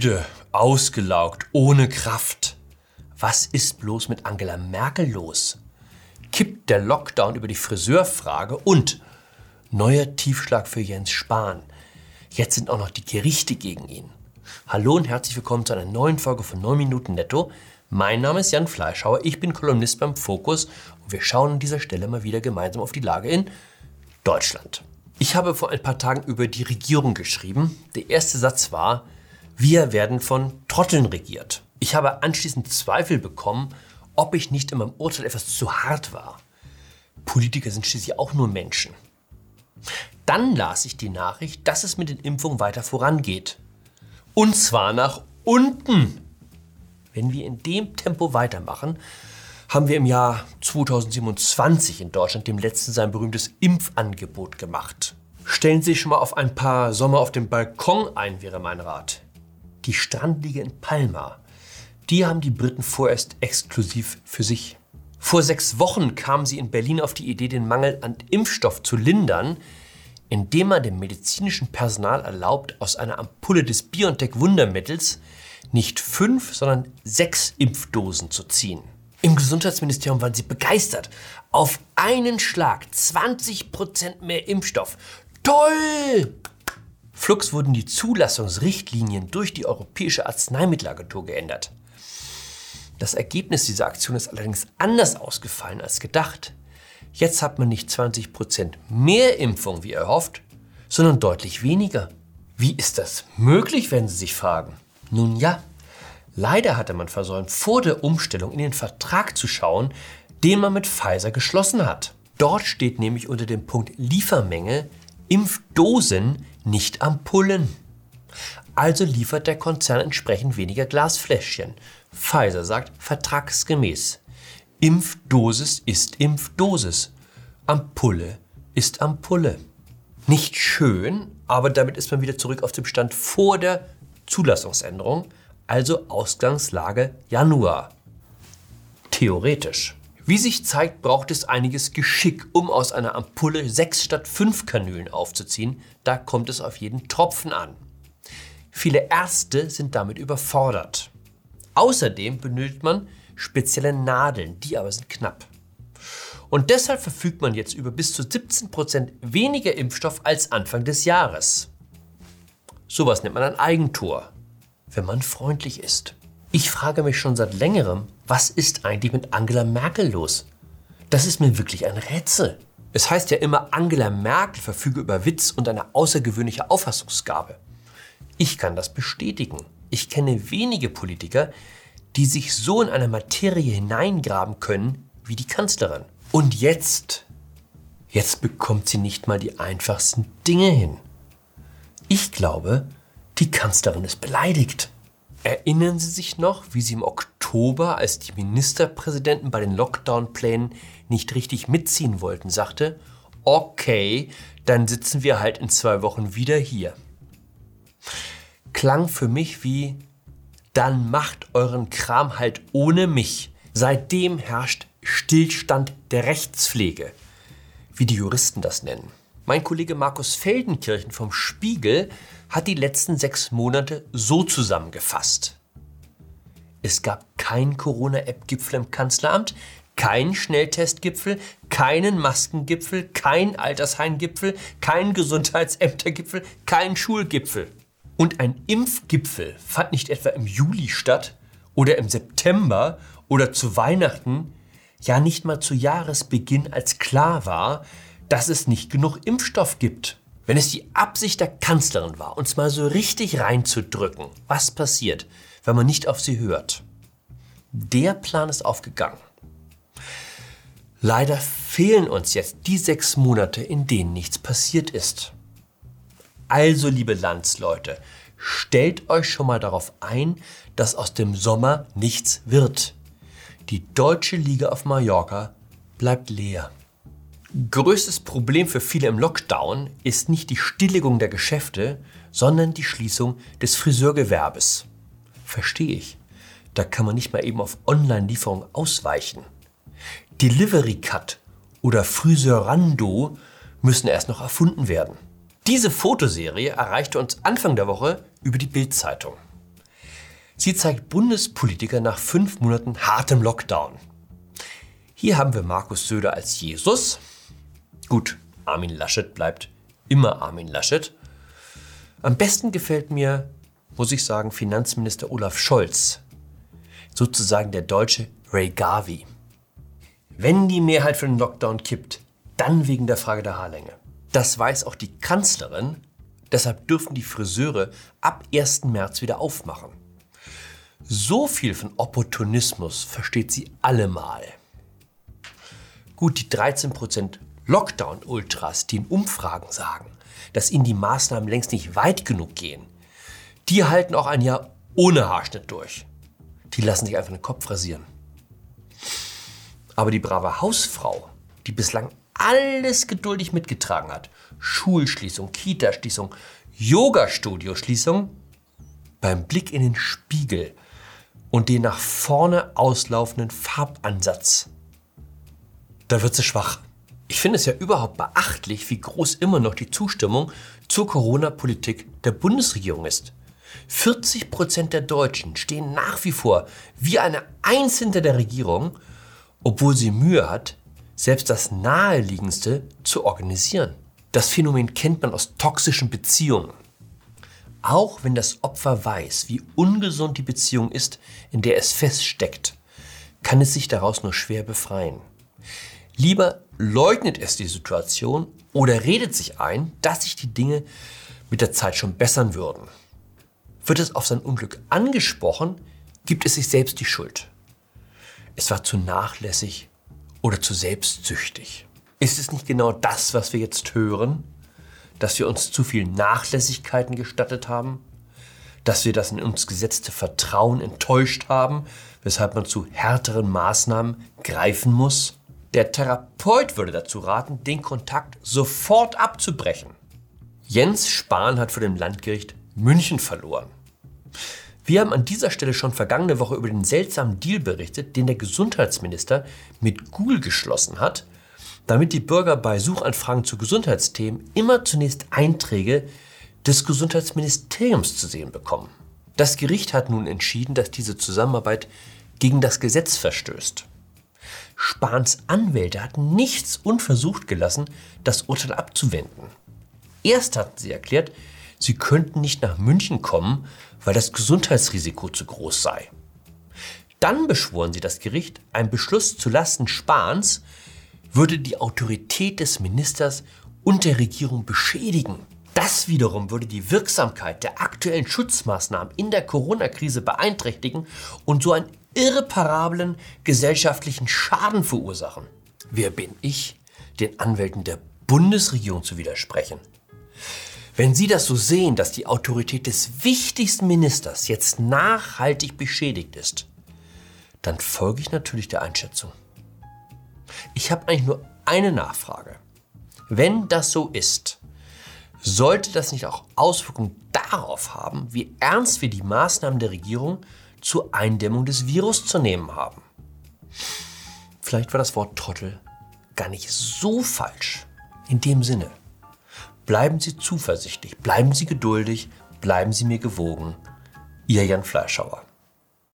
Müde, ausgelaugt, ohne Kraft. Was ist bloß mit Angela Merkel los? Kippt der Lockdown über die Friseurfrage und neuer Tiefschlag für Jens Spahn. Jetzt sind auch noch die Gerichte gegen ihn. Hallo und herzlich willkommen zu einer neuen Folge von 9 Minuten Netto. Mein Name ist Jan Fleischhauer, ich bin Kolumnist beim Fokus und wir schauen an dieser Stelle mal wieder gemeinsam auf die Lage in Deutschland. Ich habe vor ein paar Tagen über die Regierung geschrieben. Der erste Satz war, wir werden von Trotteln regiert. Ich habe anschließend Zweifel bekommen, ob ich nicht in meinem Urteil etwas zu hart war. Politiker sind schließlich auch nur Menschen. Dann las ich die Nachricht, dass es mit den Impfungen weiter vorangeht. Und zwar nach unten. Wenn wir in dem Tempo weitermachen, haben wir im Jahr 2027 in Deutschland dem letzten sein berühmtes Impfangebot gemacht. Stellen Sie sich schon mal auf ein paar Sommer auf dem Balkon ein, wäre mein Rat die Strandliege in Palma, die haben die Briten vorerst exklusiv für sich. Vor sechs Wochen kamen sie in Berlin auf die Idee, den Mangel an Impfstoff zu lindern, indem man dem medizinischen Personal erlaubt, aus einer Ampulle des BioNTech-Wundermittels nicht fünf, sondern sechs Impfdosen zu ziehen. Im Gesundheitsministerium waren sie begeistert. Auf einen Schlag 20 Prozent mehr Impfstoff. Toll! Flux wurden die Zulassungsrichtlinien durch die Europäische Arzneimittelagentur geändert. Das Ergebnis dieser Aktion ist allerdings anders ausgefallen als gedacht. Jetzt hat man nicht 20% mehr Impfung wie erhofft, sondern deutlich weniger. Wie ist das möglich, wenn Sie sich fragen? Nun ja, leider hatte man versäumt, vor der Umstellung in den Vertrag zu schauen, den man mit Pfizer geschlossen hat. Dort steht nämlich unter dem Punkt Liefermenge Impfdosen nicht Ampullen. Also liefert der Konzern entsprechend weniger Glasfläschchen. Pfizer sagt vertragsgemäß. Impfdosis ist Impfdosis. Ampulle ist Ampulle. Nicht schön, aber damit ist man wieder zurück auf dem Stand vor der Zulassungsänderung, also Ausgangslage Januar. Theoretisch. Wie sich zeigt, braucht es einiges Geschick, um aus einer Ampulle sechs statt fünf Kanülen aufzuziehen. Da kommt es auf jeden Tropfen an. Viele Ärzte sind damit überfordert. Außerdem benötigt man spezielle Nadeln, die aber sind knapp. Und deshalb verfügt man jetzt über bis zu 17 Prozent weniger Impfstoff als Anfang des Jahres. Sowas nennt man ein Eigentor, wenn man freundlich ist. Ich frage mich schon seit längerem, was ist eigentlich mit Angela Merkel los? Das ist mir wirklich ein Rätsel. Es heißt ja immer, Angela Merkel verfüge über Witz und eine außergewöhnliche Auffassungsgabe. Ich kann das bestätigen. Ich kenne wenige Politiker, die sich so in eine Materie hineingraben können wie die Kanzlerin. Und jetzt, jetzt bekommt sie nicht mal die einfachsten Dinge hin. Ich glaube, die Kanzlerin ist beleidigt. Erinnern Sie sich noch, wie Sie im Oktober, als die Ministerpräsidenten bei den Lockdown-Plänen nicht richtig mitziehen wollten, sagte, okay, dann sitzen wir halt in zwei Wochen wieder hier. Klang für mich wie, dann macht euren Kram halt ohne mich. Seitdem herrscht Stillstand der Rechtspflege, wie die Juristen das nennen. Mein Kollege Markus Feldenkirchen vom Spiegel hat die letzten sechs Monate so zusammengefasst. Es gab keinen Corona-App-Gipfel im Kanzleramt, keinen Schnelltestgipfel, keinen Maskengipfel, keinen Altersheimgipfel, keinen Gesundheitsämtergipfel, keinen Schulgipfel. Und ein Impfgipfel fand nicht etwa im Juli statt oder im September oder zu Weihnachten, ja nicht mal zu Jahresbeginn, als klar war, dass es nicht genug Impfstoff gibt. Wenn es die Absicht der Kanzlerin war, uns mal so richtig reinzudrücken, was passiert, wenn man nicht auf sie hört? Der Plan ist aufgegangen. Leider fehlen uns jetzt die sechs Monate, in denen nichts passiert ist. Also, liebe Landsleute, stellt euch schon mal darauf ein, dass aus dem Sommer nichts wird. Die deutsche Liga auf Mallorca bleibt leer. Größtes Problem für viele im Lockdown ist nicht die Stilllegung der Geschäfte, sondern die Schließung des Friseurgewerbes. Verstehe ich. Da kann man nicht mal eben auf Online-Lieferung ausweichen. Delivery Cut oder Friseurando müssen erst noch erfunden werden. Diese Fotoserie erreichte uns Anfang der Woche über die Bild-Zeitung. Sie zeigt Bundespolitiker nach fünf Monaten hartem Lockdown. Hier haben wir Markus Söder als Jesus. Gut, Armin Laschet bleibt immer Armin Laschet. Am besten gefällt mir, muss ich sagen, Finanzminister Olaf Scholz. Sozusagen der deutsche Ray Garvey. Wenn die Mehrheit für den Lockdown kippt, dann wegen der Frage der Haarlänge. Das weiß auch die Kanzlerin. Deshalb dürfen die Friseure ab 1. März wieder aufmachen. So viel von Opportunismus versteht sie allemal. Gut, die 13% Lockdown-Ultras, die in Umfragen sagen, dass ihnen die Maßnahmen längst nicht weit genug gehen, die halten auch ein Jahr ohne Haarschnitt durch. Die lassen sich einfach den Kopf rasieren. Aber die brave Hausfrau, die bislang alles geduldig mitgetragen hat, Schulschließung, Kitaschließung, Yoga-Studio-Schließung, beim Blick in den Spiegel und den nach vorne auslaufenden Farbansatz, da wird sie schwach. Ich finde es ja überhaupt beachtlich, wie groß immer noch die Zustimmung zur Corona-Politik der Bundesregierung ist. 40 Prozent der Deutschen stehen nach wie vor wie eine Eins hinter der Regierung, obwohl sie Mühe hat, selbst das Naheliegendste zu organisieren. Das Phänomen kennt man aus toxischen Beziehungen. Auch wenn das Opfer weiß, wie ungesund die Beziehung ist, in der es feststeckt, kann es sich daraus nur schwer befreien. Lieber leugnet es die Situation oder redet sich ein, dass sich die Dinge mit der Zeit schon bessern würden. Wird es auf sein Unglück angesprochen, gibt es sich selbst die Schuld. Es war zu nachlässig oder zu selbstsüchtig. Ist es nicht genau das, was wir jetzt hören? dass wir uns zu viel Nachlässigkeiten gestattet haben, dass wir das in uns gesetzte Vertrauen enttäuscht haben, weshalb man zu härteren Maßnahmen greifen muss. Der Therapeut würde dazu raten, den Kontakt sofort abzubrechen. Jens Spahn hat vor dem Landgericht München verloren. Wir haben an dieser Stelle schon vergangene Woche über den seltsamen Deal berichtet, den der Gesundheitsminister mit Google geschlossen hat, damit die Bürger bei Suchanfragen zu Gesundheitsthemen immer zunächst Einträge des Gesundheitsministeriums zu sehen bekommen. Das Gericht hat nun entschieden, dass diese Zusammenarbeit gegen das Gesetz verstößt. Spahns Anwälte hatten nichts unversucht gelassen, das Urteil abzuwenden. Erst hatten sie erklärt, sie könnten nicht nach München kommen, weil das Gesundheitsrisiko zu groß sei. Dann beschworen sie das Gericht, ein Beschluss zu Lasten Spahns würde die Autorität des Ministers und der Regierung beschädigen. Das wiederum würde die Wirksamkeit der aktuellen Schutzmaßnahmen in der Corona-Krise beeinträchtigen und so einen irreparablen gesellschaftlichen Schaden verursachen. Wer bin ich, den Anwälten der Bundesregierung zu widersprechen? Wenn Sie das so sehen, dass die Autorität des wichtigsten Ministers jetzt nachhaltig beschädigt ist, dann folge ich natürlich der Einschätzung. Ich habe eigentlich nur eine Nachfrage. Wenn das so ist, sollte das nicht auch Auswirkungen darauf haben, wie ernst wir die Maßnahmen der Regierung zur Eindämmung des Virus zu nehmen haben? Vielleicht war das Wort Trottel gar nicht so falsch. In dem Sinne, bleiben Sie zuversichtlich, bleiben Sie geduldig, bleiben Sie mir gewogen. Ihr Jan Fleischhauer.